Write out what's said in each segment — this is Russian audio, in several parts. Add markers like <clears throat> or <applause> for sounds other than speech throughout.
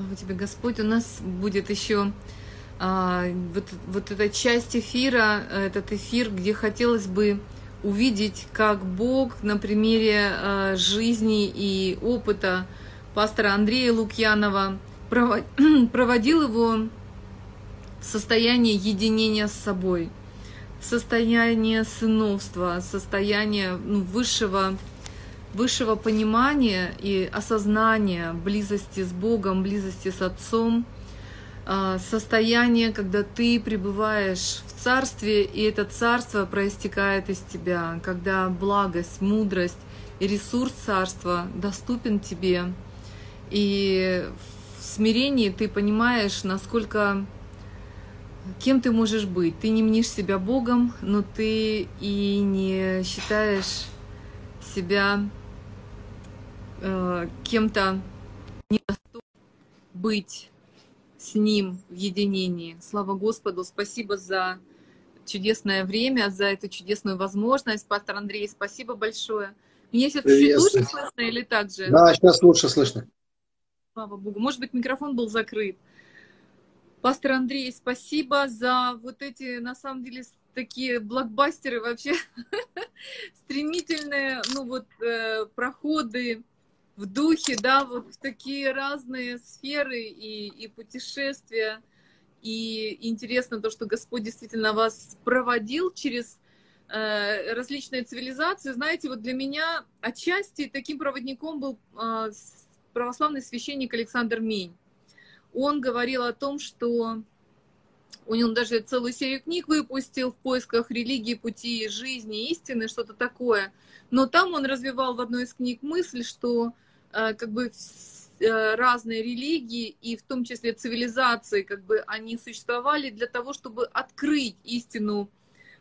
Слава тебе, Господь. У нас будет еще а, вот, вот эта часть эфира, этот эфир, где хотелось бы увидеть, как Бог на примере а, жизни и опыта пастора Андрея Лукьянова <clears throat> проводил его в состояние единения с собой, в состояние сыновства, состояние ну, высшего высшего понимания и осознания близости с Богом, близости с Отцом, а, состояние, когда ты пребываешь в царстве, и это царство проистекает из тебя, когда благость, мудрость и ресурс царства доступен тебе. И в смирении ты понимаешь, насколько кем ты можешь быть. Ты не мнишь себя Богом, но ты и не считаешь себя э, кем-то недостойным быть с Ним в единении. Слава Господу, спасибо за чудесное время, за эту чудесную возможность. Пастор Андрей, спасибо большое. Меня сейчас чуть лучше слышно или так же? Да, сейчас лучше слышно. Слава Богу. Может быть, микрофон был закрыт. Пастор Андрей, спасибо за вот эти, на самом деле, такие блокбастеры вообще, <laughs> стремительные, ну вот, э, проходы в духе, да, вот в такие разные сферы и, и путешествия. И интересно то, что Господь действительно вас проводил через э, различные цивилизации. Знаете, вот для меня отчасти таким проводником был э, православный священник Александр Мень. Он говорил о том, что у него даже целую серию книг выпустил в поисках религии, пути жизни, истины, что-то такое. Но там он развивал в одной из книг мысль, что как бы э, разные религии и в том числе цивилизации, как бы они существовали для того, чтобы открыть истину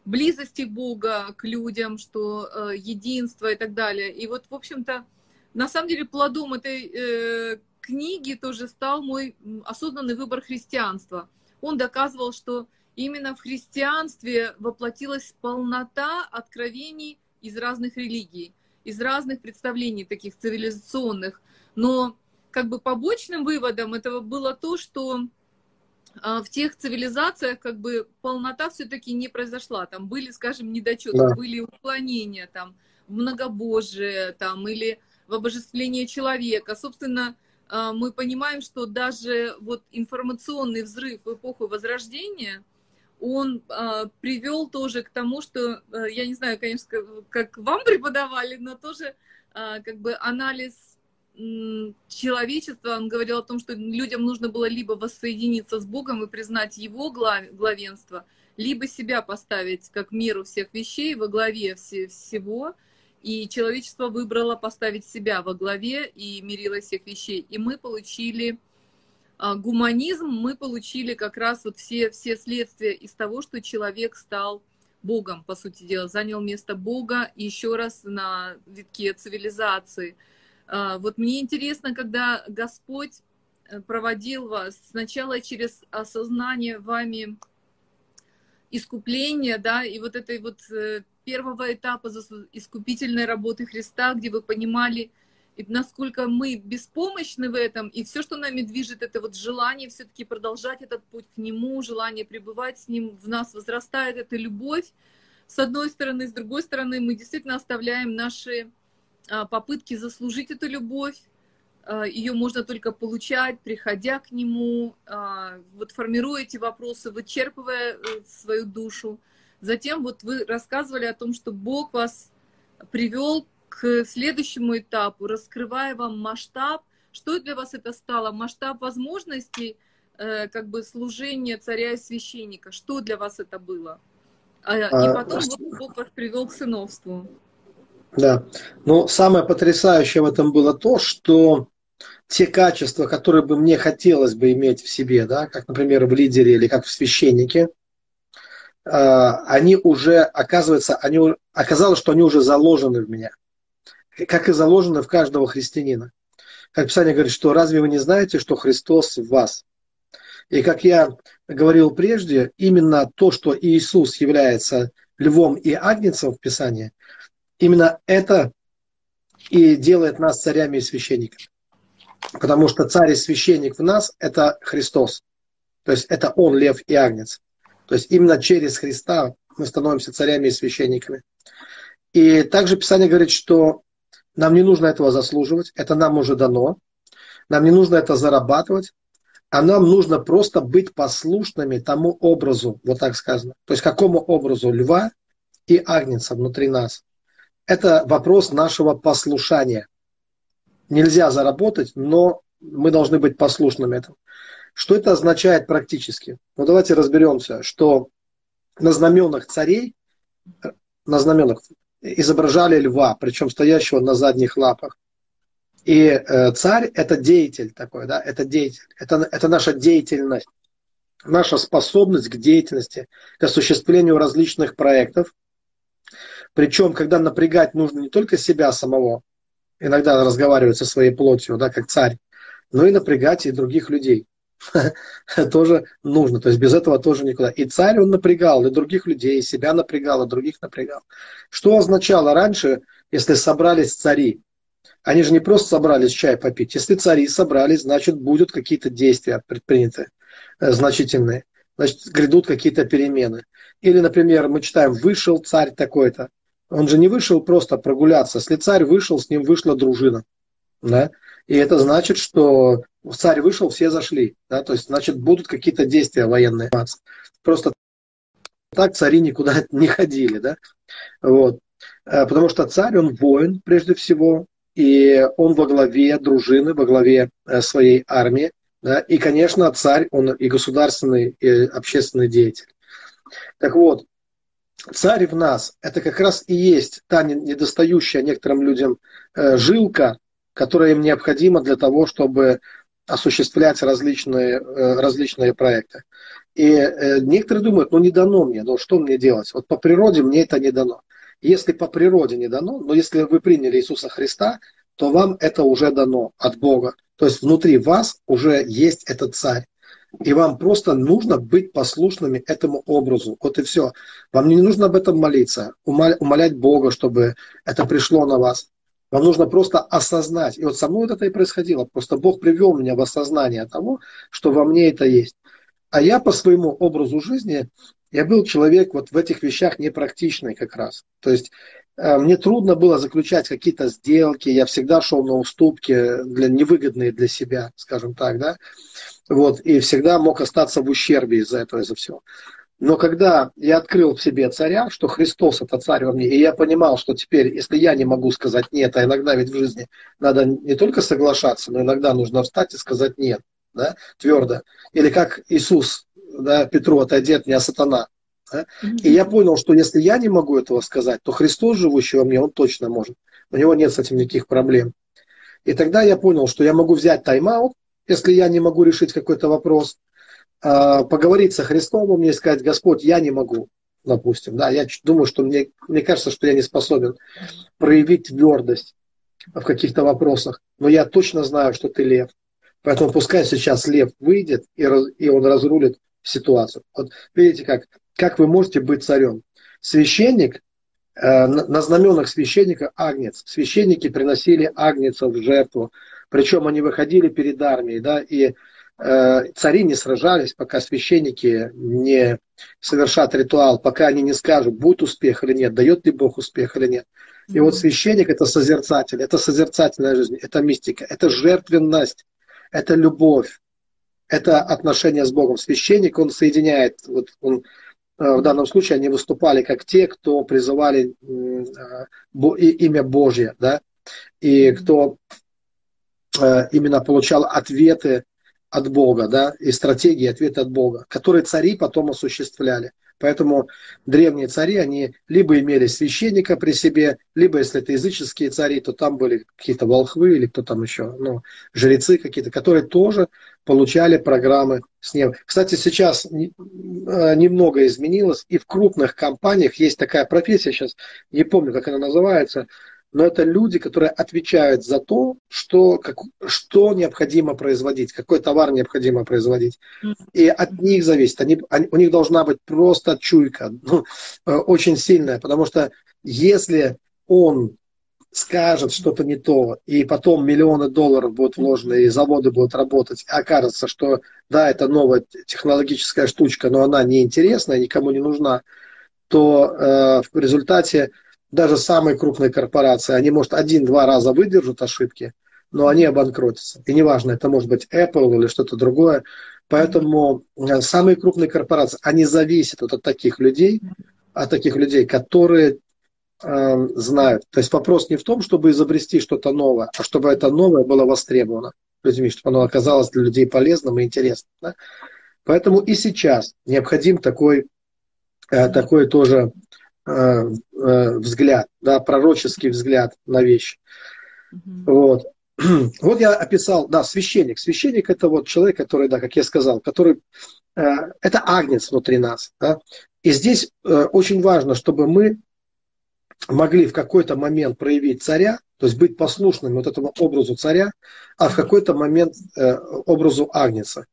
близости Бога к людям, что э, единство и так далее. И вот, в общем-то, на самом деле плодом этой э, книги тоже стал мой осознанный выбор христианства. Он доказывал, что именно в христианстве воплотилась полнота откровений из разных религий из разных представлений таких цивилизационных. Но как бы побочным выводом этого было то, что а, в тех цивилизациях как бы полнота все-таки не произошла. Там были, скажем, недочеты, да. были уклонения там, в многобожие там, или в обожествление человека. Собственно, а, мы понимаем, что даже вот информационный взрыв в эпоху Возрождения – он э, привел тоже к тому, что, э, я не знаю, конечно, как, вам преподавали, но тоже э, как бы анализ человечества, он говорил о том, что людям нужно было либо воссоединиться с Богом и признать Его глав, главенство, либо себя поставить как меру всех вещей во главе все, всего, и человечество выбрало поставить себя во главе и мирило всех вещей. И мы получили а, гуманизм мы получили как раз вот все, все следствия из того, что человек стал Богом, по сути дела, занял место Бога еще раз на витке цивилизации. А, вот мне интересно, когда Господь э, проводил вас сначала через осознание вами искупления, да, и вот этой вот э, первого этапа искупительной работы Христа, где вы понимали, насколько мы беспомощны в этом, и все, что нами движет, это вот желание все-таки продолжать этот путь к Нему, желание пребывать с Ним, в нас возрастает эта любовь, с одной стороны, с другой стороны, мы действительно оставляем наши а, попытки заслужить эту любовь, а, ее можно только получать, приходя к Нему, а, вот формируя эти вопросы, вычерпывая э, свою душу. Затем вот вы рассказывали о том, что Бог вас привел к следующему этапу, раскрывая вам масштаб, что для вас это стало, масштаб возможностей э, как бы служения царя и священника, что для вас это было? А, и а, потом а, Бог вас привел к сыновству. Да, но самое потрясающее в этом было то, что те качества, которые бы мне хотелось бы иметь в себе, да, как, например, в лидере или как в священнике, э, они уже, оказывается, они, оказалось, что они уже заложены в меня как и заложено в каждого христианина. Как Писание говорит, что разве вы не знаете, что Христос в вас? И как я говорил прежде, именно то, что Иисус является львом и агнцем в Писании, именно это и делает нас царями и священниками. Потому что царь и священник в нас – это Христос. То есть это Он, лев и агнец. То есть именно через Христа мы становимся царями и священниками. И также Писание говорит, что нам не нужно этого заслуживать, это нам уже дано. Нам не нужно это зарабатывать, а нам нужно просто быть послушными тому образу, вот так сказано. То есть какому образу льва и агнца внутри нас. Это вопрос нашего послушания. Нельзя заработать, но мы должны быть послушными этому. Что это означает практически? Ну давайте разберемся, что на знаменах царей, на знаменах изображали льва, причем стоящего на задних лапах. И э, царь это деятель такой, да, это деятель, это, это наша деятельность, наша способность к деятельности, к осуществлению различных проектов. Причем, когда напрягать нужно не только себя самого, иногда разговаривать со своей плотью, да, как царь, но и напрягать и других людей. <laughs> тоже нужно. То есть без этого тоже никуда. И царь он напрягал, и других людей, и себя напрягал, и других напрягал. Что означало раньше, если собрались цари? Они же не просто собрались чай попить. Если цари собрались, значит, будут какие-то действия предприняты э, значительные. Значит, грядут какие-то перемены. Или, например, мы читаем, вышел царь такой-то. Он же не вышел просто прогуляться. Если царь вышел, с ним вышла дружина. Да? И это значит, что царь вышел, все зашли. Да? То есть, значит, будут какие-то действия военные. Просто так цари никуда <laughs> не ходили. Да? Вот. Э, потому что царь, он воин прежде всего, и он во главе дружины, во главе э, своей армии. Да? И, конечно, царь, он и государственный, и общественный деятель. Так вот, царь в нас – это как раз и есть та недостающая некоторым людям э, жилка, которая им необходима для того, чтобы осуществлять различные, э, различные проекты. И э, некоторые думают, ну не дано мне, ну что мне делать? Вот по природе мне это не дано. Если по природе не дано, но если вы приняли Иисуса Христа, то вам это уже дано от Бога. То есть внутри вас уже есть этот царь. И вам просто нужно быть послушными этому образу. Вот и все. Вам не нужно об этом молиться, умолять Бога, чтобы это пришло на вас. Вам нужно просто осознать. И вот со мной вот это и происходило. Просто Бог привел меня в осознание того, что во мне это есть. А я по своему образу жизни, я был человек вот в этих вещах непрактичный как раз. То есть э, мне трудно было заключать какие-то сделки, я всегда шел на уступки для невыгодные для себя, скажем так, да. Вот, и всегда мог остаться в ущербе из-за этого, из-за всего. Но когда я открыл в себе царя, что Христос это царь во мне, и я понимал, что теперь, если я не могу сказать нет, а иногда ведь в жизни надо не только соглашаться, но иногда нужно встать и сказать нет, да, твердо. Или как Иисус, да, Петру, отойди от меня, сатана. Да? И я понял, что если я не могу этого сказать, то Христос, живущий во мне, он точно может. У него нет с этим никаких проблем. И тогда я понял, что я могу взять тайм-аут, если я не могу решить какой-то вопрос, поговорить со Христом, мне сказать, Господь, я не могу, допустим, да, я думаю, что мне, мне кажется, что я не способен проявить твердость в каких-то вопросах, но я точно знаю, что ты лев. Поэтому пускай сейчас лев выйдет и, раз, и он разрулит ситуацию. Вот видите, как, как вы можете быть царем. Священник, э, на знаменах священника агнец. Священники приносили агнца в жертву. Причем они выходили перед армией, да, и цари не сражались, пока священники не совершат ритуал, пока они не скажут, будет успех или нет, дает ли Бог успех или нет. И вот священник это созерцатель, это созерцательная жизнь, это мистика, это жертвенность, это любовь, это отношение с Богом. Священник, он соединяет, вот он, э, в данном случае они выступали как те, кто призывали э, имя Божье, да, и кто именно получал ответы от Бога, да, и стратегии ответа от Бога, которые цари потом осуществляли. Поэтому древние цари, они либо имели священника при себе, либо, если это языческие цари, то там были какие-то волхвы или кто там еще, ну, жрецы какие-то, которые тоже получали программы с неба. Кстати, сейчас э, немного изменилось, и в крупных компаниях есть такая профессия, сейчас не помню, как она называется, но это люди, которые отвечают за то, что, как, что необходимо производить, какой товар необходимо производить. И от них зависит. Они, они, у них должна быть просто чуйка, <laughs> ну, э, очень сильная, потому что если он скажет что-то не то, и потом миллионы долларов будут вложены, и заводы будут работать, и окажется, что да, это новая технологическая штучка, но она неинтересная, никому не нужна, то э, в результате даже самые крупные корпорации, они, может, один-два раза выдержат ошибки, но они обанкротятся. И неважно, это может быть Apple или что-то другое. Поэтому э, самые крупные корпорации, они зависят вот от таких людей, от таких людей, которые э, знают. То есть вопрос не в том, чтобы изобрести что-то новое, а чтобы это новое было востребовано людьми, чтобы оно оказалось для людей полезным и интересным. Да? Поэтому и сейчас необходим такой, э, такой тоже взгляд, да, пророческий взгляд на вещи. Mm-hmm. Вот. <clears throat> Вот я описал, да, священник. Священник это вот человек, который, да, как я сказал, который, э, это агнец внутри нас. Да? И здесь э, очень важно, чтобы мы могли в какой-то момент проявить царя, то есть быть послушными вот этому образу царя, а в какой-то момент э, образу агнца.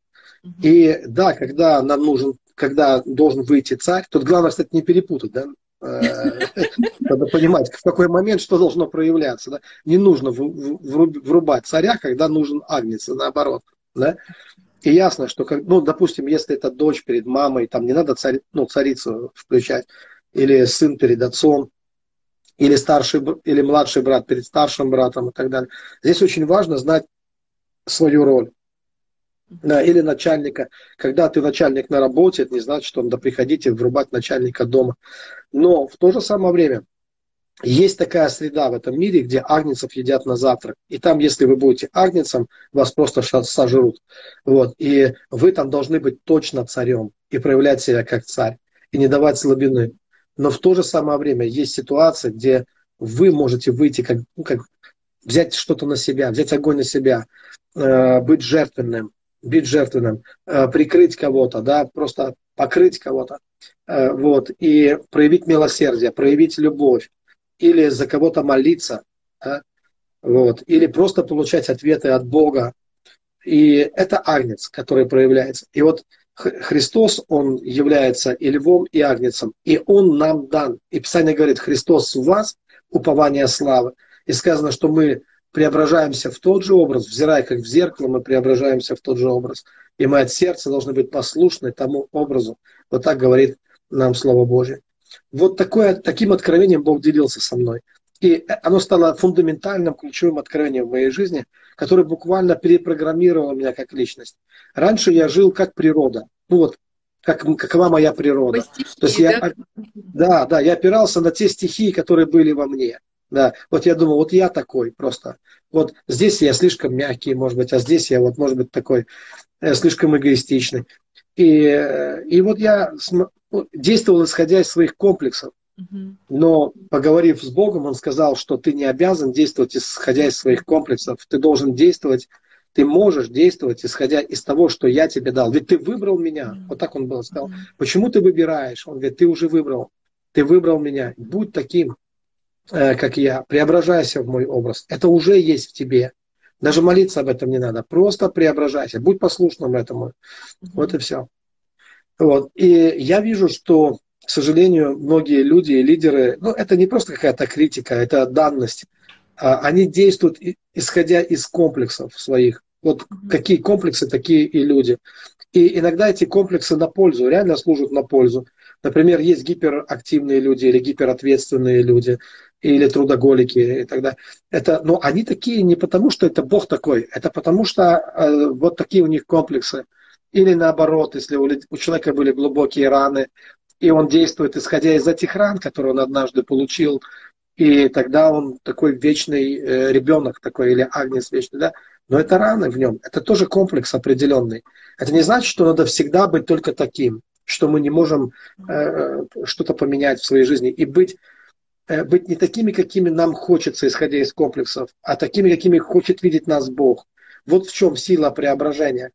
И да, когда нам нужен, когда должен выйти царь, тут главное, кстати, не перепутать, да, э, <laughs> надо понимать, в какой момент что должно проявляться. Да? Не нужно врубать царя, когда нужен агнец, наоборот. Да? И ясно, что, ну, допустим, если это дочь перед мамой, там не надо царь, ну, царицу включать, или сын перед отцом, или старший или младший брат перед старшим братом и так далее. Здесь очень важно знать свою роль. Да, или начальника. Когда ты начальник на работе, это не значит, что надо приходить и врубать начальника дома. Но в то же самое время есть такая среда в этом мире, где агнцев едят на завтрак. И там, если вы будете агнцем, вас просто сожрут. Вот. И вы там должны быть точно царем и проявлять себя как царь. И не давать слабины. Но в то же самое время есть ситуация, где вы можете выйти, как, ну, как взять что-то на себя, взять огонь на себя, э, быть жертвенным, быть жертвенным, э, прикрыть кого-то, да, просто покрыть кого-то, э, вот, и проявить милосердие, проявить любовь, или за кого-то молиться, да, вот, или просто получать ответы от Бога. И это агнец, который проявляется. И вот Христос, Он является и львом, и агнцем, и Он нам дан. И Писание говорит, Христос в вас, упование славы. И сказано, что мы преображаемся в тот же образ, взирая как в зеркало, мы преображаемся в тот же образ. И мы от сердца должны быть послушны тому образу. Вот так говорит нам Слово Божье. Вот такое, таким откровением Бог делился со мной. И оно стало фундаментальным, ключевым откровением в моей жизни, которое буквально перепрограммировало меня как личность. Раньше я жил как природа. Ну вот, как, какова моя природа. Стихи, То есть я, да, да, я опирался на те стихии, которые были во мне. Да, вот я думал, вот я такой просто. Вот здесь я слишком мягкий, может быть, а здесь я вот, может быть, такой э, слишком эгоистичный. И, э, и вот я действовал исходя из своих комплексов. Но поговорив с Богом, он сказал, что ты не обязан действовать исходя из своих комплексов. Ты должен действовать, ты можешь действовать исходя из того, что я тебе дал. Ведь ты выбрал меня. Вот так он был сказал. Почему ты выбираешь? Он говорит, ты уже выбрал. Ты выбрал меня. Будь таким, как я. Преображайся в мой образ. Это уже есть в тебе. Даже молиться об этом не надо. Просто преображайся. Будь послушным этому. Вот и все. Вот. И я вижу, что к сожалению, многие люди и лидеры, ну, это не просто какая-то критика, это данность. А, они действуют исходя из комплексов своих. Вот какие комплексы, такие и люди. И иногда эти комплексы на пользу, реально служат на пользу. Например, есть гиперактивные люди или гиперответственные люди, или трудоголики и так далее. Это, но они такие не потому, что это Бог такой, это потому, что э, вот такие у них комплексы. Или наоборот, если у, у человека были глубокие раны, и он действует исходя из этих ран, которые он однажды получил, и тогда он такой вечный э, ребенок такой, или агнец вечный, да, но это раны в нем, это тоже комплекс определенный. Это не значит, что надо всегда быть только таким, что мы не можем э, что-то поменять в своей жизни и быть, э, быть не такими, какими нам хочется, исходя из комплексов, а такими, какими хочет видеть нас Бог. Вот в чем сила преображения.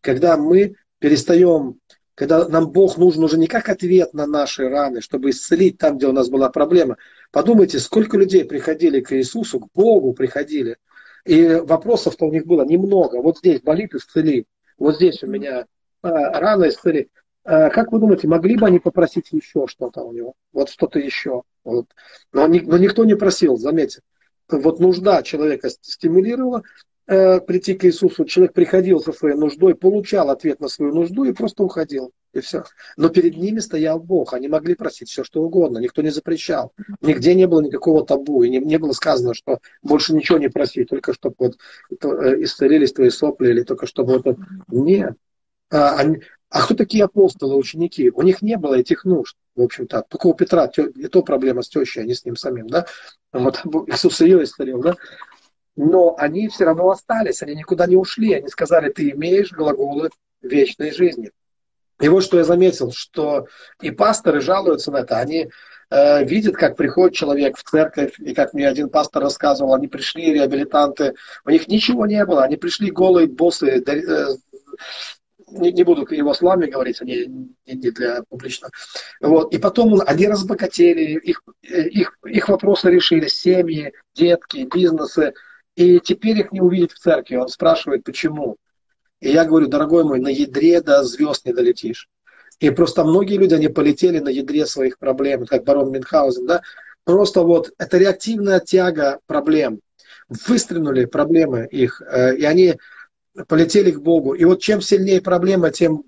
Когда мы перестаем когда нам Бог нужен уже не как ответ на наши раны, чтобы исцелить там, где у нас была проблема. Подумайте, сколько людей приходили к Иисусу, к Богу приходили, и вопросов-то у них было немного. Вот здесь болит, исцели. Вот здесь у меня а, рана, исцели. А, как вы думаете, могли бы они попросить еще что-то у него? Вот что-то еще. Вот. Но, но никто не просил, заметьте. вот нужда человека стимулировала э, прийти к Иисусу, человек приходил со своей нуждой, получал ответ на свою нужду и просто уходил. И все. Но перед ними стоял Бог. Они могли просить все, что угодно. Никто не запрещал. Нигде не было никакого табу. И не, не было сказано, что больше ничего не проси, только чтобы вот, э, исцелились твои сопли, или только чтобы вот... Нет. А, они, а кто такие апостолы, ученики? У них не было этих нужд, в общем-то. Только у Петра, и то проблема с тещей, а не с ним самим, да? Вот <laughs> Иисус ее исцелил, да? Но они все равно остались, они никуда не ушли. Они сказали, ты имеешь глаголы вечной жизни. И вот что я заметил, что и пасторы жалуются на это. Они э, видят, как приходит человек в церковь, и как мне один пастор рассказывал, они пришли, реабилитанты, у них ничего не было, они пришли голые, боссы, э, не, не буду его словами говорить, они не для публично. Вот. И потом они разбогатели, их, их, их вопросы решились, семьи, детки, бизнесы. И теперь их не увидеть в церкви. Он спрашивает, почему. И я говорю, дорогой мой, на ядре до звезд не долетишь. И просто многие люди, они полетели на ядре своих проблем, как барон Мюнхгаузен, да, просто вот это реактивная тяга проблем. Выстрелили проблемы их, э, и они полетели к Богу. И вот чем сильнее проблема, тем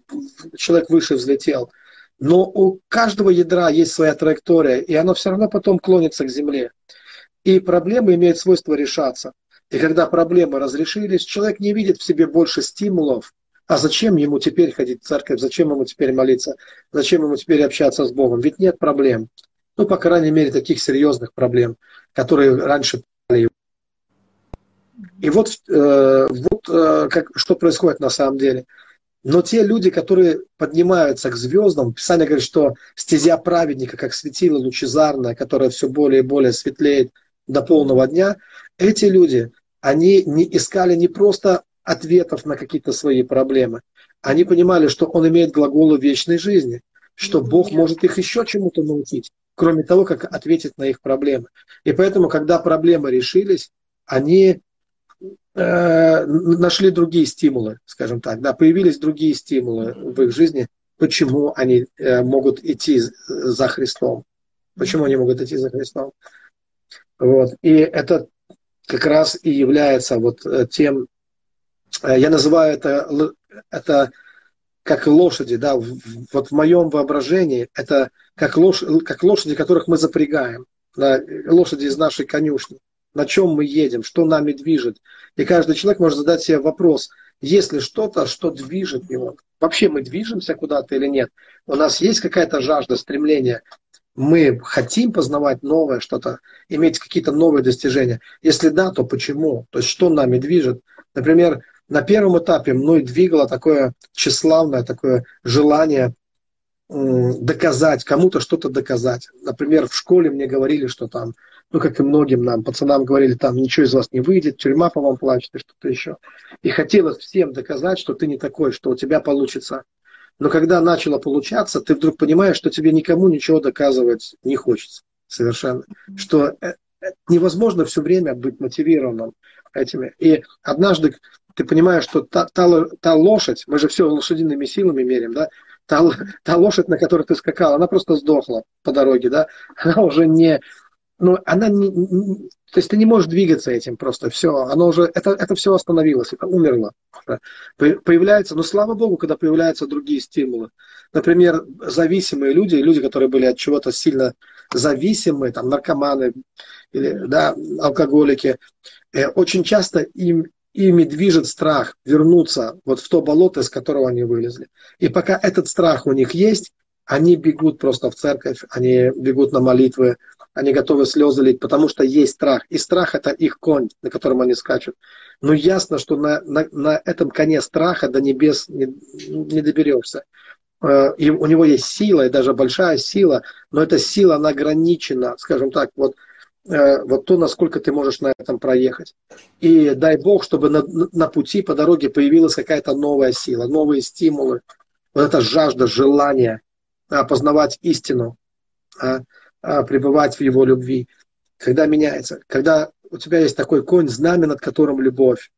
человек выше взлетел. Но у каждого ядра есть своя траектория, и оно все равно потом клонится к земле. И проблемы имеют свойство решаться. И когда проблемы разрешились, человек не видит в себе больше стимулов. А зачем ему теперь ходить в церковь? Зачем ему теперь молиться? Зачем ему теперь общаться с Богом? Ведь нет проблем. Ну, по крайней мере, таких серьезных проблем, которые раньше и вот, э, вот э, как, что происходит на самом деле. Но те люди, которые поднимаются к звездам, Писание говорит, что стезя праведника, как светило лучезарное, которое все более и более светлеет до полного дня, эти люди, они не искали не просто ответов на какие-то свои проблемы, они понимали, что он имеет глаголы вечной жизни, что Бог может их еще чему-то научить, кроме того, как ответить на их проблемы. И поэтому, когда проблемы решились, они э, нашли другие стимулы, скажем так, да, появились другие стимулы в их жизни, почему они э, могут идти за Христом. Почему они могут идти за Христом? Вот. И это как раз и является вот э, тем, э, я называю это, это как лошади, да, вот в моем воображении это как, лош, как лошади, которых мы запрягаем, да, лошади из нашей конюшни, на чем мы едем, что нами движет. И каждый человек может задать себе вопрос, есть ли что-то, что движет его. Вообще мы движемся куда-то или нет? У нас есть какая-то жажда, стремление мы хотим познавать новое что-то, иметь какие-то новые достижения? Если да, то почему? То есть что нами движет? Например, на первом этапе мной двигало такое тщеславное, такое желание доказать, кому-то что-то доказать. Например, в школе мне говорили, что там, ну, как и многим нам, пацанам говорили, там, ничего из вас не выйдет, тюрьма по вам плачет и что-то еще. И хотелось всем доказать, что ты не такой, что у тебя получится но когда начало получаться, ты вдруг понимаешь, что тебе никому ничего доказывать не хочется совершенно. Что э, э, невозможно все время быть мотивированным этими. И однажды ты понимаешь, что та, та, та лошадь, мы же все лошадиными силами мерим, да, та, та лошадь, на которой ты скакал, она просто сдохла по дороге, да, она уже не, ну, она не, то есть ты не можешь двигаться этим просто, все, оно уже, это, это все остановилось, это умерло. Появляется, но слава богу, когда появляются другие стимулы. Например, зависимые люди, люди, которые были от чего-то сильно зависимы, там, наркоманы или да, алкоголики, э, очень часто им, ими движет страх вернуться вот в то болото, из которого они вылезли. И пока этот страх у них есть, они бегут просто в церковь, они бегут на молитвы, они готовы слезы лить, потому что есть страх. И страх – это их конь, на котором они скачут. Но ясно, что на, на, на этом коне страха до небес не, не доберешься. Э, и у него есть сила, и даже большая сила, но эта сила, она ограничена, скажем так, вот, вот то, насколько ты можешь на этом проехать. И дай Бог, чтобы на, на пути, по дороге появилась какая-то новая сила, новые стимулы. Вот эта жажда, желание познавать истину. А, а, пребывать в его любви, когда меняется, когда у тебя есть такой конь, знамя, над которым любовь,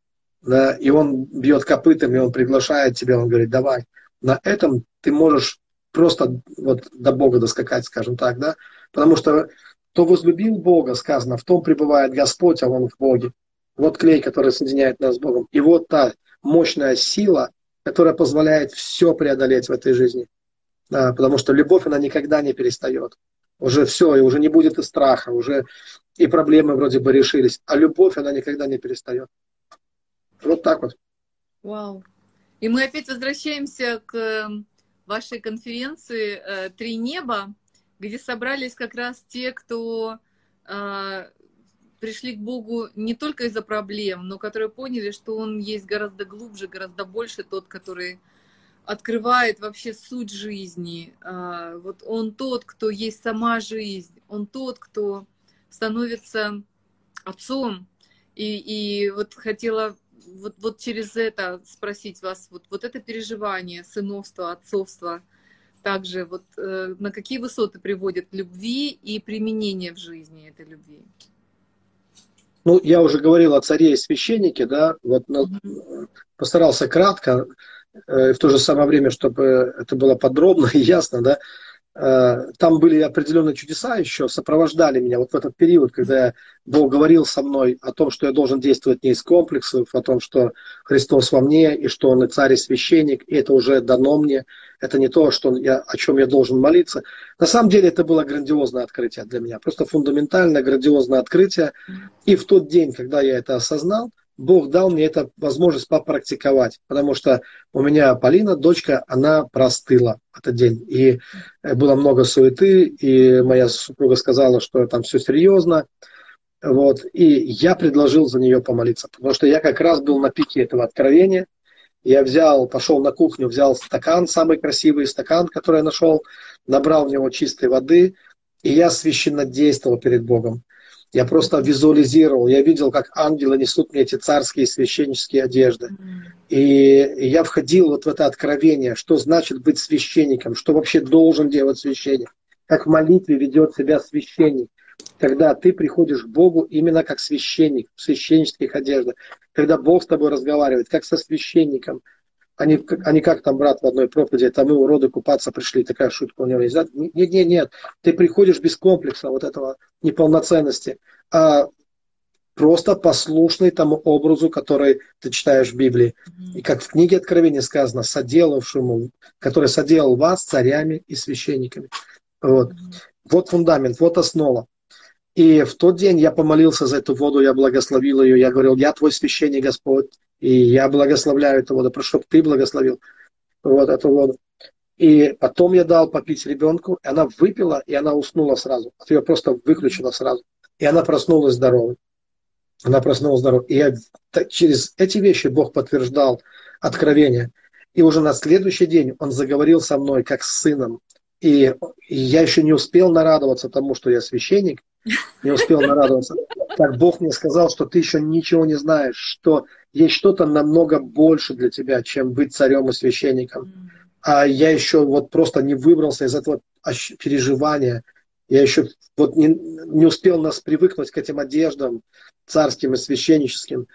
да, и он бьет копытом, и он приглашает тебя, он говорит, давай. На этом ты можешь просто вот до Бога доскакать, скажем так, да, потому что Кто возлюбил Бога, сказано, в том пребывает Господь, а Он в Боге. Вот клей, который соединяет нас с Богом. И вот та мощная сила, которая позволяет все преодолеть в этой жизни. Да, потому что любовь, она никогда не перестает. Уже все, и уже не будет и страха, уже и проблемы вроде бы решились. А любовь, она никогда не перестает. Вот так вот. Вау. И мы опять возвращаемся к эм, вашей конференции э, «Три неба», где собрались как раз те, кто э, пришли к Богу не только из-за проблем, но которые поняли, что Он есть гораздо глубже, гораздо больше тот, который открывает вообще суть жизни. Э, вот Он тот, кто есть сама жизнь, Он тот, кто становится отцом. И, и вот хотела вот, вот через это спросить вас, вот, вот это переживание сыновства, отцовства, также вот э, на какие высоты приводит любви и применение в жизни этой любви? Ну, я уже говорил о царе и священнике, да, вот mm-hmm. постарался кратко, э, в то же самое время, чтобы это было подробно и ясно, да, там были определенные чудеса еще, сопровождали меня вот в этот период, когда Бог говорил со мной о том, что я должен действовать не из комплексов, о том, что Христос во мне, и что Он и царь, и священник, и это уже дано мне. Это не то, что я, о чем я должен молиться. На самом деле это было грандиозное открытие для меня, просто фундаментальное, грандиозное открытие. И в тот день, когда я это осознал, Бог дал мне эту возможность попрактиковать, потому что у меня Полина, дочка, она простыла этот день. И э, было много суеты, и моя супруга сказала, что там все серьезно. Вот. И я предложил за нее помолиться, потому что я как раз был на пике этого откровения. Я взял, пошел на кухню, взял стакан, самый красивый стакан, который я нашел, набрал в него чистой воды, и я священно действовал перед Богом. Я просто визуализировал, я видел, как ангелы несут мне эти царские священнические одежды. И я входил вот в это откровение, что значит быть священником, что вообще должен делать священник, как в молитве ведет себя священник. Когда ты приходишь к Богу именно как священник, в священнических одеждах, когда Бог с тобой разговаривает, как со священником, они, они как там брат в одной проповеди, там мы уроды купаться пришли, такая шутка у него есть. Нет, нет, нет, ты приходишь без комплекса вот этого неполноценности, а просто послушный тому образу, который ты читаешь в Библии. И как в книге Откровения сказано, соделавшему, который соделал вас царями и священниками. Вот. вот фундамент, вот основа. И в тот день я помолился за эту воду, я благословил ее, я говорил, я твой священник, Господь, и я благословляю эту воду, прошу, чтобы ты благословил вот эту воду. И потом я дал попить ребенку, и она выпила, и она уснула сразу. Ее просто выключила сразу. И она проснулась здоровой. Она проснулась здоровой. И я, через эти вещи Бог подтверждал откровение. И уже на следующий день он заговорил со мной как с сыном. И, и я еще не успел нарадоваться тому, что я священник, не успел нарадоваться. Так Бог мне сказал, что ты еще ничего не знаешь, что есть что-то намного больше для тебя, чем быть царем и священником. А я еще вот просто не выбрался из этого переживания. Я еще вот не, не успел нас привыкнуть к этим одеждам царским и священническим.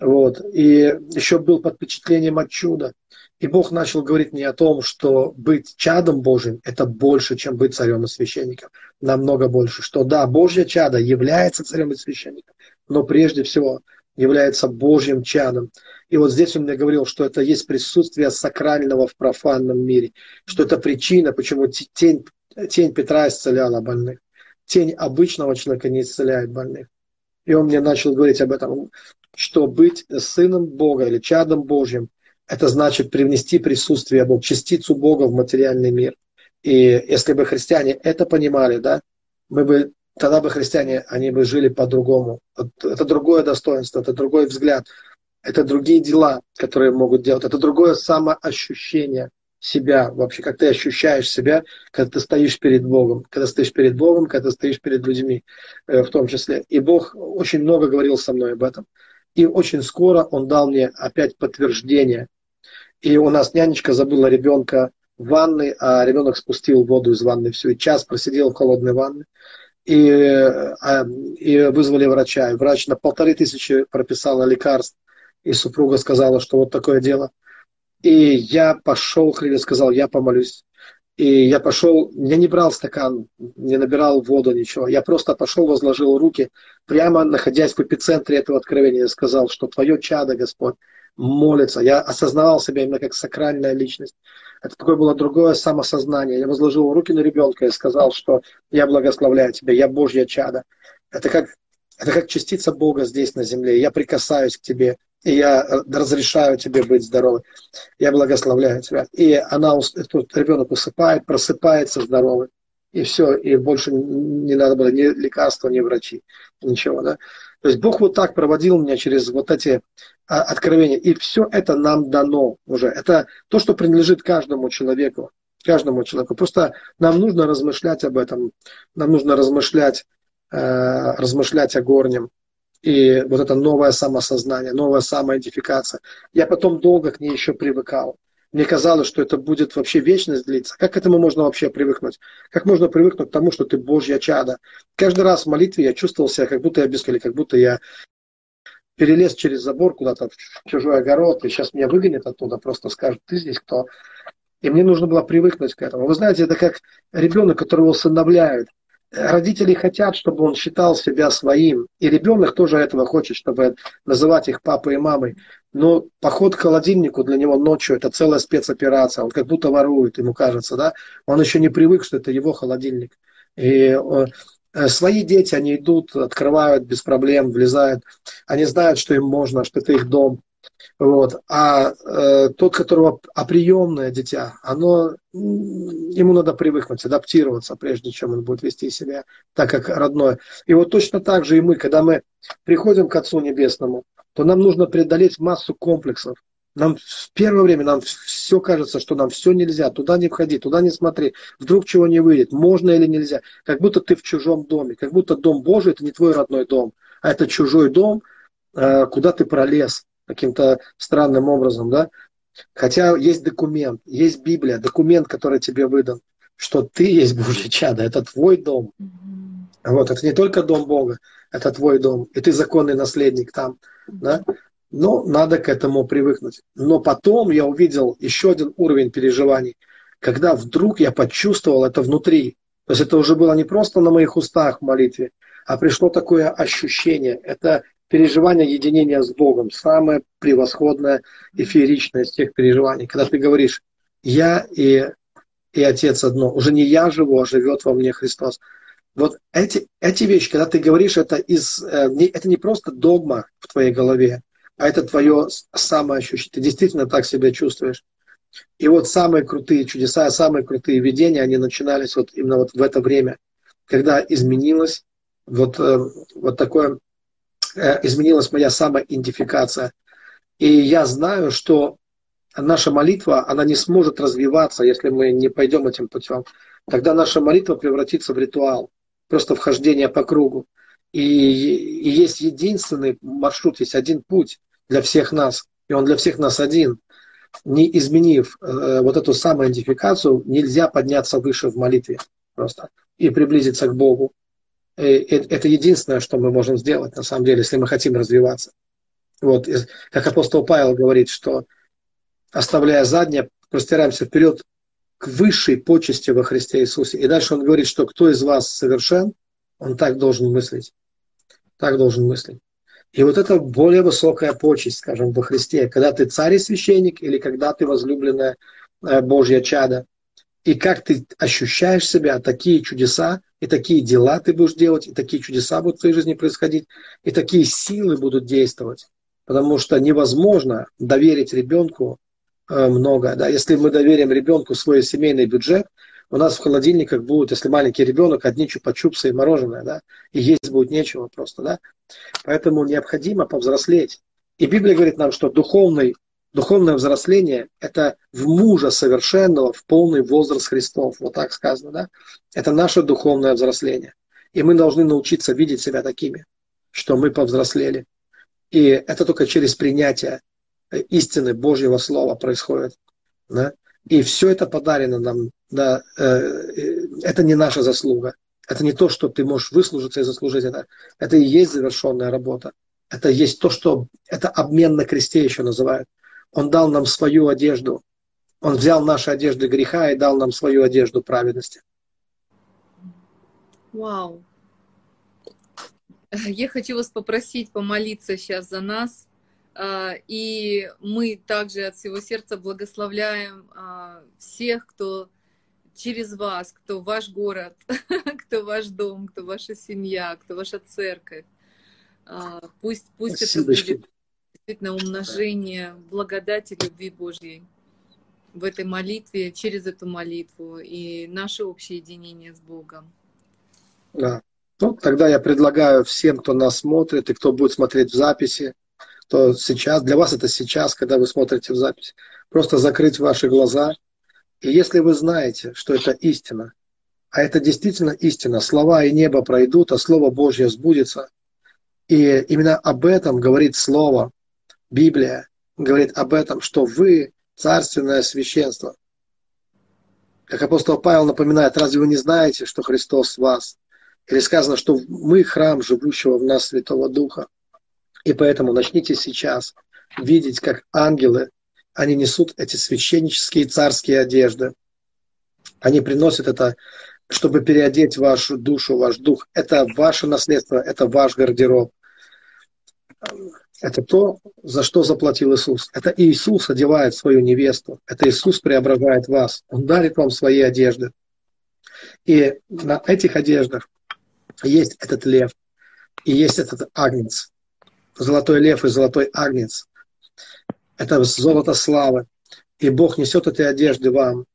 Вот. И еще был под впечатлением от чуда. И Бог начал говорить мне о том, что быть чадом Божьим – это больше, чем быть царем и священником. Намного больше. Что да, Божье чадо является царем и священником, но прежде всего является Божьим чадом. И вот здесь он мне говорил, что это есть присутствие сакрального в профанном мире, что это причина, почему тень, тень Петра исцеляла больных, тень обычного человека не исцеляет больных. И он мне начал говорить об этом, что быть сыном Бога или чадом Божьим это значит привнести присутствие Бога, частицу Бога в материальный мир. И если бы христиане это понимали, да, мы бы, тогда бы христиане, они бы жили по-другому. Это другое достоинство, это другой взгляд, это другие дела, которые могут делать, это другое самоощущение себя, вообще, как ты ощущаешь себя, когда ты стоишь перед Богом, когда стоишь перед Богом, когда стоишь перед людьми э, в том числе. И Бог очень много говорил со мной об этом. И очень скоро Он дал мне опять подтверждение и у нас нянечка забыла ребенка в ванной, а ребенок спустил воду из ванны всю. И час просидел в холодной ванне. И, а, и вызвали врача. И врач на полторы тысячи прописала лекарств. И супруга сказала, что вот такое дело. И я пошел к сказал, я помолюсь. И я пошел, я не брал стакан, не набирал воду, ничего. Я просто пошел, возложил руки, прямо находясь в эпицентре этого откровения, я сказал, что твое чадо, Господь, молится. Я осознавал себя именно как сакральная личность. Это такое было другое самосознание. Я возложил руки на ребенка и сказал, что я благословляю тебя, я Божья чада. Это как, это как частица Бога здесь на земле. Я прикасаюсь к тебе, и я э, разрешаю тебе быть здоровой. Я благословляю тебя. И она, тут ребенок усыпает, просыпается здоровый. И все, и больше не надо было ни лекарства, ни врачи, ничего. Да? То есть Бог вот так проводил меня через вот эти а, откровения. И все это нам дано уже. Это то, что принадлежит каждому человеку. Каждому человеку. Просто нам нужно размышлять об этом. Нам нужно размышлять, э, размышлять о горнем и вот это новое самосознание, новая самоидентификация. Я потом долго к ней еще привыкал. Мне казалось, что это будет вообще вечность длиться. Как к этому можно вообще привыкнуть? Как можно привыкнуть к тому, что ты Божья чада? Каждый раз в молитве я чувствовал себя, как будто я без как будто я перелез через забор куда-то в чужой огород, и сейчас меня выгонят оттуда, просто скажут, ты здесь кто? И мне нужно было привыкнуть к этому. Вы знаете, это как ребенок, которого усыновляют родители хотят, чтобы он считал себя своим. И ребенок тоже этого хочет, чтобы называть их папой и мамой. Но поход к холодильнику для него ночью это целая спецоперация. Он как будто ворует, ему кажется, да? Он еще не привык, что это его холодильник. И э, свои дети, они идут, открывают без проблем, влезают. Они знают, что им можно, что это их дом. Вот. А э, тот, которого а приемное дитя, оно ему надо привыкнуть, адаптироваться, прежде чем он будет вести себя так, как родное. И вот точно так же и мы, когда мы приходим к Отцу Небесному, то нам нужно преодолеть массу комплексов. Нам в первое время нам все кажется, что нам все нельзя, туда не входи, туда не смотри, вдруг чего не выйдет, можно или нельзя. Как будто ты в чужом доме, как будто дом Божий это не твой родной дом, а это чужой дом, э, куда ты пролез каким-то странным образом, да? Хотя есть документ, есть Библия, документ, который тебе выдан, что ты есть <laughs> Божье чадо, это твой дом. Mm-hmm. Вот, это не только дом Бога, это твой дом, и ты законный наследник там, mm-hmm. да? Но надо к этому привыкнуть. Но потом я увидел еще один уровень переживаний, когда вдруг я почувствовал это внутри. То есть это уже было не просто на моих устах в молитве, а пришло такое ощущение. Это переживание единения с Богом, самое превосходное и фееричное из тех переживаний. Когда ты говоришь, я и, и Отец одно, уже не я живу, а живет во мне Христос. Вот эти, эти вещи, когда ты говоришь, это, из, э, это не просто догма в твоей голове, а это твое самоощущение. Ты действительно так себя чувствуешь. И вот самые крутые чудеса, самые крутые видения, они начинались вот именно вот в это время, когда изменилось вот, э, вот такое изменилась моя самоидентификация. И я знаю, что наша молитва, она не сможет развиваться, если мы не пойдем этим путем. Тогда наша молитва превратится в ритуал, просто вхождение по кругу. И, и есть единственный маршрут, есть один путь для всех нас, и он для всех нас один. Не изменив э, вот эту самоидентификацию, нельзя подняться выше в молитве просто и приблизиться к Богу. Э, э, это единственное, что мы можем сделать, на самом деле, если мы хотим развиваться. Вот, как апостол Павел говорит, что оставляя заднее, простираемся вперед к высшей почести во Христе Иисусе. И дальше он говорит, что кто из вас совершен, он так должен мыслить. Так должен мыслить. И вот это более высокая почесть, скажем, во Христе, когда ты царь и священник, или когда ты возлюбленная э, Божья чада. И как ты ощущаешь себя, такие чудеса и такие дела ты будешь делать, и такие чудеса будут в твоей жизни происходить, и такие силы будут действовать. Потому что невозможно доверить ребенку э, много. Да? Если мы доверим ребенку свой семейный бюджет, у нас в холодильниках будут, если маленький ребенок, одни чупа-чупсы и мороженое, да, и есть будет нечего просто, да. Поэтому необходимо повзрослеть. И Библия говорит нам, что духовный Духовное взросление – это в мужа совершенного, в полный возраст Христов. Вот так сказано, да? Это наше духовное взросление. И мы должны научиться видеть себя такими, что мы повзрослели. И это только через принятие истины Божьего Слова происходит. Да? И все это подарено нам. Да? Э, э, это не наша заслуга. Это не то, что ты можешь выслужиться и заслужить это. Это и есть завершенная работа. Это есть то, что это обмен на кресте еще называют. Он дал нам свою одежду. Он взял наши одежды греха и дал нам свою одежду праведности. Вау. <laughs> Я хочу вас попросить помолиться сейчас за нас. А, и мы также от всего сердца благословляем а, всех, кто через вас, кто ваш город, <laughs> кто ваш дом, кто ваша семья, кто ваша церковь. А, пусть, пусть это будет действительно умножение благодати любви Божьей в этой молитве, через эту молитву и наше общее единение с Богом. Да. Ну, тогда я предлагаю всем, кто нас смотрит и кто будет смотреть в записи, то сейчас, для вас это сейчас, когда вы смотрите в запись, просто закрыть ваши глаза. И если вы знаете, что это истина, а это действительно истина, слова и небо пройдут, а Слово Божье сбудется. И именно об этом говорит Слово, Библия говорит об этом, что вы царственное священство. Как апостол Павел напоминает, разве вы не знаете, что Христос в вас? Или сказано, что мы храм живущего в нас Святого Духа. И поэтому начните сейчас видеть, как ангелы, они несут эти священнические царские одежды. Они приносят это, чтобы переодеть вашу душу, ваш дух. Это ваше наследство, это ваш гардероб. Это то, за что заплатил Иисус. Это Иисус одевает свою невесту. Это Иисус преображает вас. Он дарит вам свои одежды. И на этих одеждах есть этот лев и есть этот агнец. Золотой лев и золотой агнец. Это золото славы. И Бог несет эти одежды вам,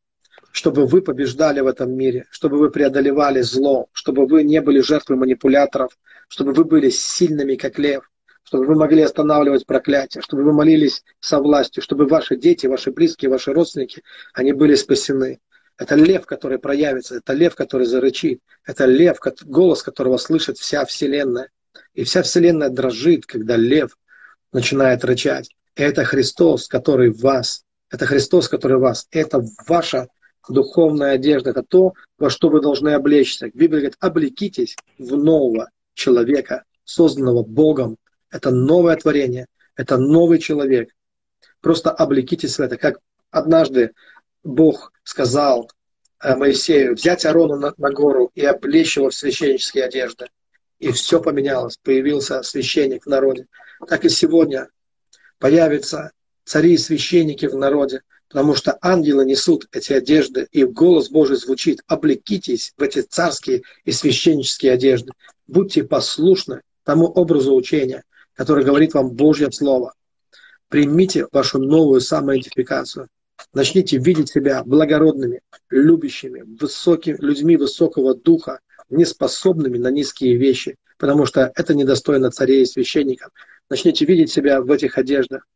чтобы вы побеждали в этом мире, чтобы вы преодолевали зло, чтобы вы не были жертвой манипуляторов, чтобы вы были сильными, как лев, чтобы вы могли останавливать проклятие, чтобы вы молились со властью, чтобы ваши дети, ваши близкие, ваши родственники, они были спасены. Это лев, который проявится, это лев, который зарычит, это лев, голос которого слышит вся Вселенная. И вся Вселенная дрожит, когда лев начинает рычать. И это Христос, который в вас. Это Христос, который в вас. Это ваша духовная одежда. Это то, во что вы должны облечься. Библия говорит, облекитесь в нового человека, созданного Богом это новое творение, это новый человек. Просто облекитесь в это. Как однажды Бог сказал э, Моисею взять Арону на, на гору и облечь его в священнические одежды. И все поменялось. Появился священник в народе. Так и сегодня появятся цари и священники в народе, потому что ангелы несут эти одежды, и голос Божий звучит, облекитесь в эти царские и священнические одежды. Будьте послушны тому образу учения, который говорит вам Божье Слово. Примите вашу новую самоидентификацию. Начните видеть себя благородными, любящими, высокими, людьми высокого духа, неспособными на низкие вещи, потому что это недостойно царей и священников. Начните видеть себя в этих одеждах.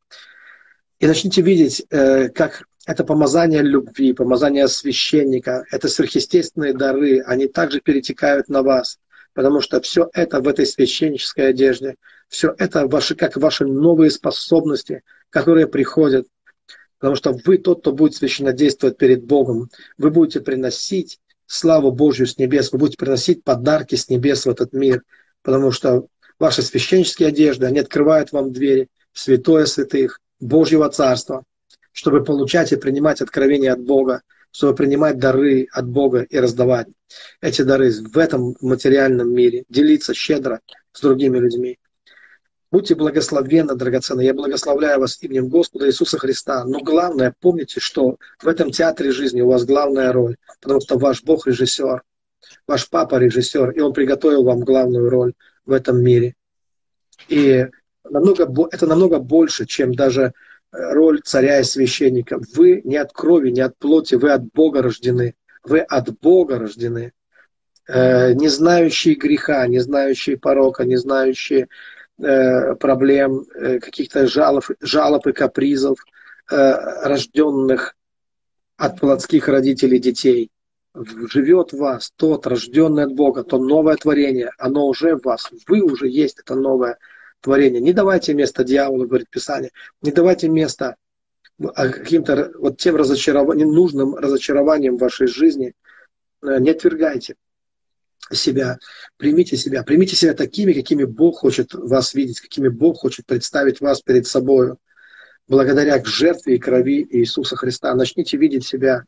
И начните видеть, э, как это помазание любви, помазание священника, это сверхъестественные дары, они также перетекают на вас потому что все это в этой священнической одежде, все это ваши, как ваши новые способности, которые приходят, потому что вы тот, кто будет священно действовать перед Богом. Вы будете приносить славу Божью с небес, вы будете приносить подарки с небес в этот мир, потому что ваши священнические одежды, они открывают вам двери святое святых, Божьего Царства, чтобы получать и принимать откровения от Бога, чтобы принимать дары от Бога и раздавать эти дары в этом материальном мире, делиться щедро с другими людьми. Будьте благословенны, драгоценные. Я благословляю вас именем Господа Иисуса Христа. Но главное, помните, что в этом театре жизни у вас главная роль, потому что ваш Бог режиссер, ваш папа режиссер, и он приготовил вам главную роль в этом мире. И намного, это намного больше, чем даже роль царя и священника. Вы не от крови, не от плоти, вы от Бога рождены. Вы от Бога рождены. Э, не знающие греха, не знающие порока, не знающие э, проблем, э, каких-то жалоб, жалоб и капризов, рожденных от плотских родителей детей. Живет в вас тот, рожденный от Бога, то новое творение, оно уже в вас. Вы уже есть это новое творения. Не давайте место дьяволу, говорит Писание. Не давайте место а, каким-то вот тем разочарованием, ненужным разочарованием в вашей жизни. Э, не отвергайте себя, примите себя, примите себя такими, какими Бог хочет вас видеть, какими Бог хочет представить вас перед собой. благодаря жертве и крови Иисуса Христа. Начните видеть себя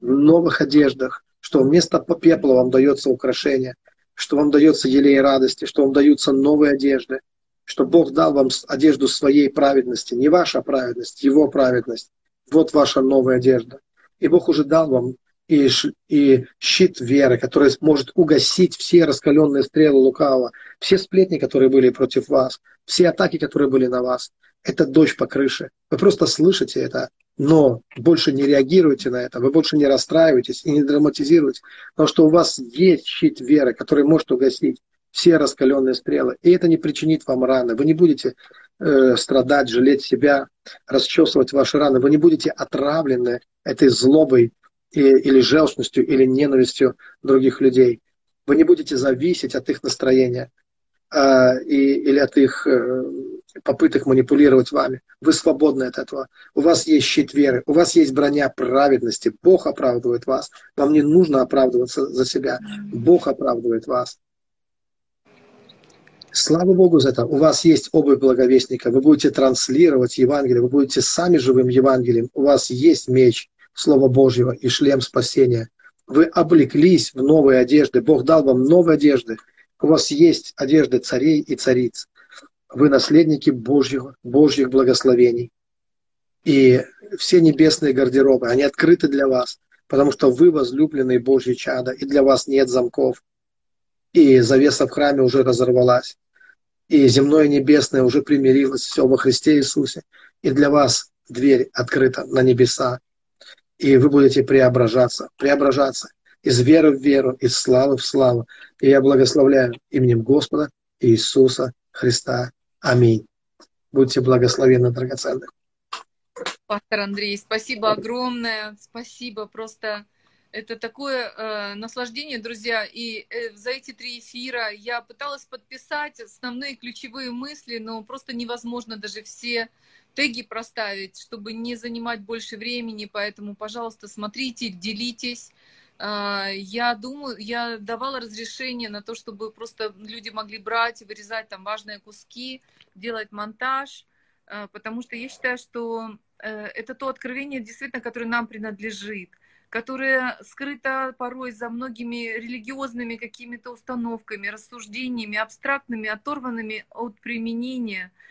в новых одеждах, что вместо пепла вам дается украшение, что вам дается елей радости, что вам даются новые одежды, что Бог дал вам одежду своей праведности, не ваша праведность, Его праведность. Вот ваша новая одежда. И Бог уже дал вам и, и щит веры, который может угасить все раскаленные стрелы лукавого, все сплетни, которые были против вас, все атаки, которые были на вас. Это дождь по крыше. Вы просто слышите это, но больше не реагируете на это, вы больше не расстраиваетесь и не драматизируете, потому что у вас есть щит веры, который может угасить все раскаленные стрелы. И это не причинит вам раны. Вы не будете э, страдать, жалеть себя, расчесывать ваши раны. Вы не будете отравлены этой злобой или желчностью, или ненавистью других людей. Вы не будете зависеть от их настроения э, и, или от их э, попыток манипулировать вами. Вы свободны от этого. У вас есть щит веры, у вас есть броня праведности. Бог оправдывает вас. Вам не нужно оправдываться за себя. Бог оправдывает вас. Слава Богу за это. У вас есть обувь благовестника. Вы будете транслировать Евангелие. Вы будете сами живым Евангелием. У вас есть меч. Слова Божьего и шлем спасения. Вы облеклись в новые одежды. Бог дал вам новые одежды. У вас есть одежды царей и цариц. Вы наследники Божьих, Божьих благословений. И все небесные гардеробы, они открыты для вас, потому что вы возлюбленные Божьи чада, и для вас нет замков. И завеса в храме уже разорвалась. И земное и небесное уже примирилось все во Христе Иисусе. И для вас дверь открыта на небеса и вы будете преображаться, преображаться из веры в веру, из славы в славу. И я благословляю именем Господа Иисуса Христа. Аминь. Будьте благословенны, драгоценные. Пастор Андрей, спасибо огромное, спасибо, просто это такое э, наслаждение, друзья. И э, за эти три эфира я пыталась подписать основные ключевые мысли, но просто невозможно даже все теги проставить, чтобы не занимать больше времени, поэтому, пожалуйста, смотрите, делитесь. А, я думаю, я давала разрешение на то, чтобы просто люди могли брать и вырезать там важные куски, делать монтаж, а, потому что я считаю, что э, это то откровение, действительно, которое нам принадлежит, которое скрыто порой за многими религиозными какими-то установками, рассуждениями, абстрактными, оторванными от применения –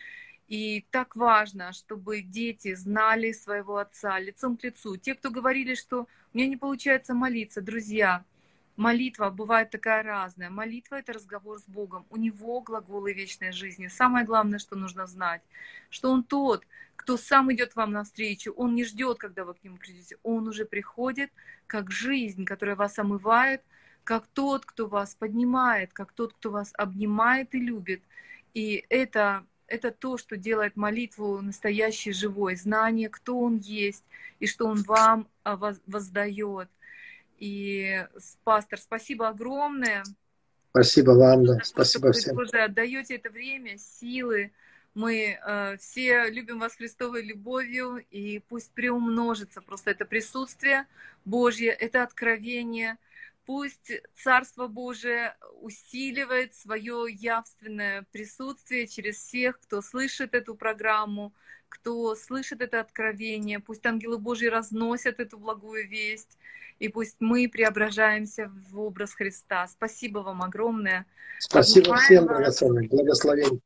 и так важно, чтобы дети знали своего отца лицом к лицу. Те, кто говорили, что у меня не получается молиться, друзья, молитва бывает такая разная. Молитва — это разговор с Богом. У Него глаголы вечной жизни. Самое главное, что нужно знать, что Он тот, кто сам идет вам навстречу. Он не ждет, когда вы к Нему придете. Он уже приходит, как жизнь, которая вас омывает, как тот, кто вас поднимает, как тот, кто вас обнимает и любит. И это это то, что делает молитву настоящей живой, знание, кто он есть и что он вам а, воздает. И, пастор, спасибо огромное. Спасибо вам, да. Спасибо всем. Вы тоже отдаете это время, силы. Мы э, все любим вас Христовой любовью, и пусть приумножится просто это присутствие Божье, это откровение – Пусть Царство Божие усиливает свое явственное присутствие через всех, кто слышит эту программу, кто слышит это откровение. Пусть ангелы Божьи разносят эту благую весть, и пусть мы преображаемся в образ Христа. Спасибо вам огромное. Спасибо Обнимаем всем, драгоценным. Благословение.